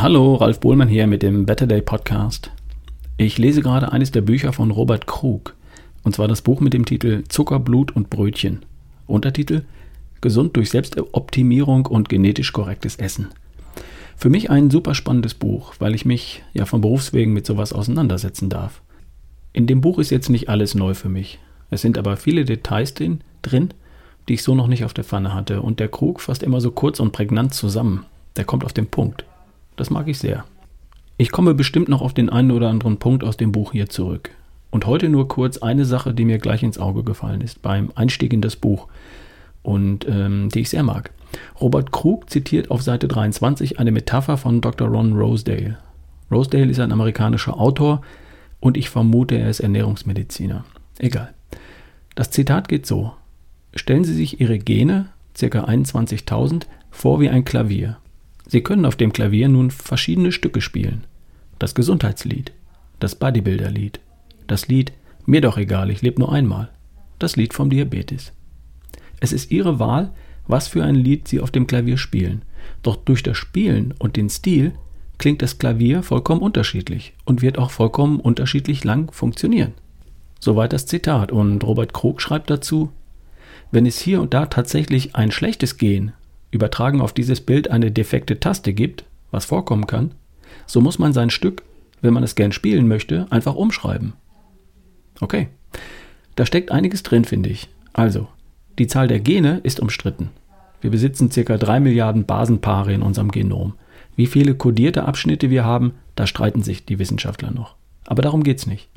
Hallo, Ralf Bohlmann hier mit dem Better Day Podcast. Ich lese gerade eines der Bücher von Robert Krug, und zwar das Buch mit dem Titel Zucker, Blut und Brötchen. Untertitel Gesund durch Selbstoptimierung und genetisch korrektes Essen. Für mich ein super spannendes Buch, weil ich mich ja von Berufswegen mit sowas auseinandersetzen darf. In dem Buch ist jetzt nicht alles neu für mich. Es sind aber viele Details drin, die ich so noch nicht auf der Pfanne hatte. Und der Krug fasst immer so kurz und prägnant zusammen. Der kommt auf den Punkt. Das mag ich sehr. Ich komme bestimmt noch auf den einen oder anderen Punkt aus dem Buch hier zurück. Und heute nur kurz eine Sache, die mir gleich ins Auge gefallen ist beim Einstieg in das Buch und ähm, die ich sehr mag. Robert Krug zitiert auf Seite 23 eine Metapher von Dr. Ron Rosedale. Rosedale ist ein amerikanischer Autor und ich vermute, er ist Ernährungsmediziner. Egal. Das Zitat geht so. Stellen Sie sich Ihre Gene, ca. 21.000, vor wie ein Klavier. Sie können auf dem Klavier nun verschiedene Stücke spielen. Das Gesundheitslied, das Bodybuilderlied, das Lied Mir doch egal, ich lebe nur einmal, das Lied vom Diabetes. Es ist Ihre Wahl, was für ein Lied Sie auf dem Klavier spielen. Doch durch das Spielen und den Stil klingt das Klavier vollkommen unterschiedlich und wird auch vollkommen unterschiedlich lang funktionieren. Soweit das Zitat und Robert Krug schreibt dazu, wenn es hier und da tatsächlich ein schlechtes Gehen übertragen auf dieses Bild eine defekte Taste gibt, was vorkommen kann, so muss man sein Stück, wenn man es gern spielen möchte, einfach umschreiben. Okay, da steckt einiges drin, finde ich. Also, die Zahl der Gene ist umstritten. Wir besitzen ca. 3 Milliarden Basenpaare in unserem Genom. Wie viele kodierte Abschnitte wir haben, da streiten sich die Wissenschaftler noch. Aber darum geht es nicht.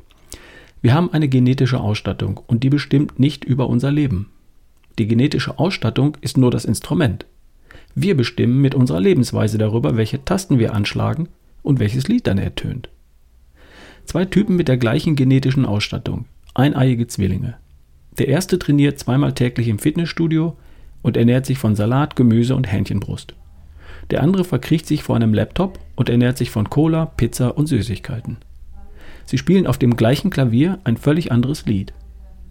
Wir haben eine genetische Ausstattung und die bestimmt nicht über unser Leben. Die genetische Ausstattung ist nur das Instrument. Wir bestimmen mit unserer Lebensweise darüber, welche Tasten wir anschlagen und welches Lied dann ertönt. Zwei Typen mit der gleichen genetischen Ausstattung, eineiige Zwillinge. Der erste trainiert zweimal täglich im Fitnessstudio und ernährt sich von Salat, Gemüse und Hähnchenbrust. Der andere verkriecht sich vor einem Laptop und ernährt sich von Cola, Pizza und Süßigkeiten. Sie spielen auf dem gleichen Klavier ein völlig anderes Lied.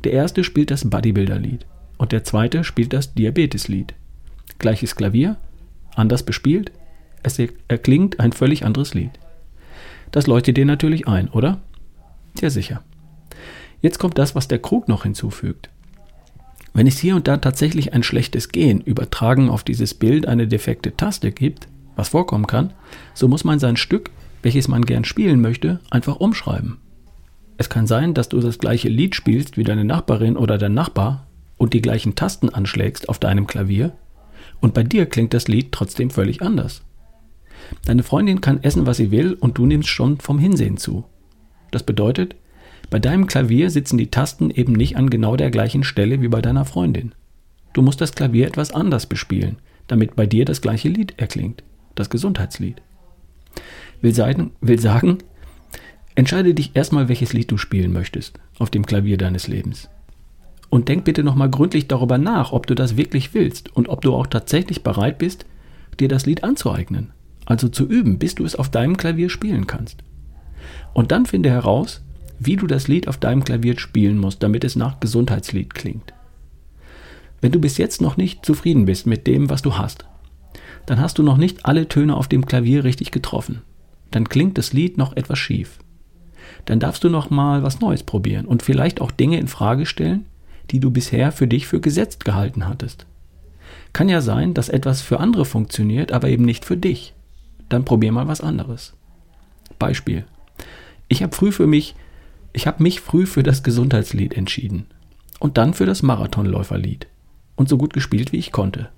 Der erste spielt das Bodybuilder-Lied und der zweite spielt das Diabetes-Lied gleiches Klavier, anders bespielt, es erklingt ein völlig anderes Lied. Das leuchtet dir natürlich ein, oder? Sehr sicher. Jetzt kommt das, was der Krug noch hinzufügt. Wenn es hier und da tatsächlich ein schlechtes Gehen übertragen auf dieses Bild eine defekte Taste gibt, was vorkommen kann, so muss man sein Stück, welches man gern spielen möchte, einfach umschreiben. Es kann sein, dass du das gleiche Lied spielst wie deine Nachbarin oder dein Nachbar und die gleichen Tasten anschlägst auf deinem Klavier, und bei dir klingt das Lied trotzdem völlig anders. Deine Freundin kann essen, was sie will, und du nimmst schon vom Hinsehen zu. Das bedeutet, bei deinem Klavier sitzen die Tasten eben nicht an genau der gleichen Stelle wie bei deiner Freundin. Du musst das Klavier etwas anders bespielen, damit bei dir das gleiche Lied erklingt, das Gesundheitslied. Will sagen, will sagen entscheide dich erstmal, welches Lied du spielen möchtest auf dem Klavier deines Lebens. Und denk bitte nochmal gründlich darüber nach, ob du das wirklich willst und ob du auch tatsächlich bereit bist, dir das Lied anzueignen. Also zu üben, bis du es auf deinem Klavier spielen kannst. Und dann finde heraus, wie du das Lied auf deinem Klavier spielen musst, damit es nach Gesundheitslied klingt. Wenn du bis jetzt noch nicht zufrieden bist mit dem, was du hast, dann hast du noch nicht alle Töne auf dem Klavier richtig getroffen. Dann klingt das Lied noch etwas schief. Dann darfst du noch mal was Neues probieren und vielleicht auch Dinge in Frage stellen, die du bisher für dich für gesetzt gehalten hattest. Kann ja sein, dass etwas für andere funktioniert, aber eben nicht für dich. Dann probier mal was anderes. Beispiel. Ich habe früh für mich, ich habe mich früh für das Gesundheitslied entschieden und dann für das Marathonläuferlied und so gut gespielt wie ich konnte.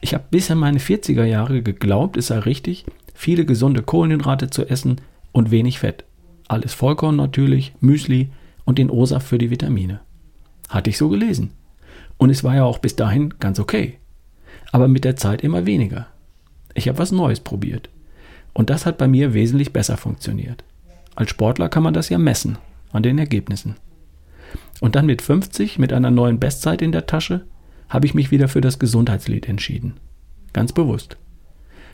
Ich habe bis in meine 40er Jahre geglaubt, es sei richtig, viele gesunde Kohlenhydrate zu essen und wenig Fett. Alles Vollkorn natürlich, Müsli und den o für die Vitamine. Hatte ich so gelesen. Und es war ja auch bis dahin ganz okay. Aber mit der Zeit immer weniger. Ich habe was Neues probiert. Und das hat bei mir wesentlich besser funktioniert. Als Sportler kann man das ja messen an den Ergebnissen. Und dann mit 50, mit einer neuen Bestzeit in der Tasche, habe ich mich wieder für das Gesundheitslied entschieden. Ganz bewusst.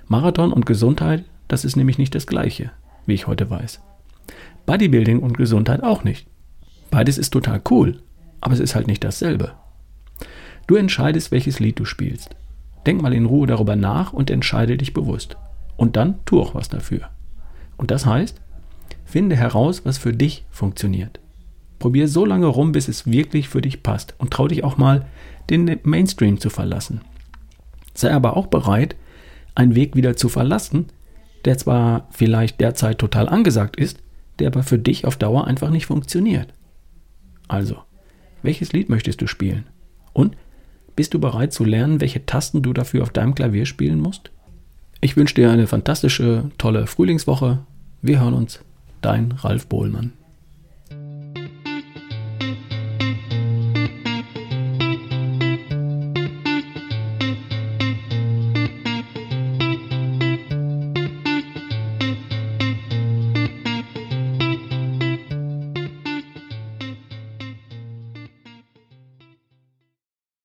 Marathon und Gesundheit, das ist nämlich nicht das gleiche, wie ich heute weiß. Bodybuilding und Gesundheit auch nicht. Beides ist total cool, aber es ist halt nicht dasselbe. Du entscheidest, welches Lied du spielst. Denk mal in Ruhe darüber nach und entscheide dich bewusst. Und dann tu auch was dafür. Und das heißt, finde heraus, was für dich funktioniert. Probier so lange rum, bis es wirklich für dich passt und trau dich auch mal, den Mainstream zu verlassen. Sei aber auch bereit, einen Weg wieder zu verlassen, der zwar vielleicht derzeit total angesagt ist, der aber für dich auf Dauer einfach nicht funktioniert. Also, welches Lied möchtest du spielen? Und bist du bereit zu lernen, welche Tasten du dafür auf deinem Klavier spielen musst? Ich wünsche dir eine fantastische, tolle Frühlingswoche. Wir hören uns. Dein Ralf Bohlmann.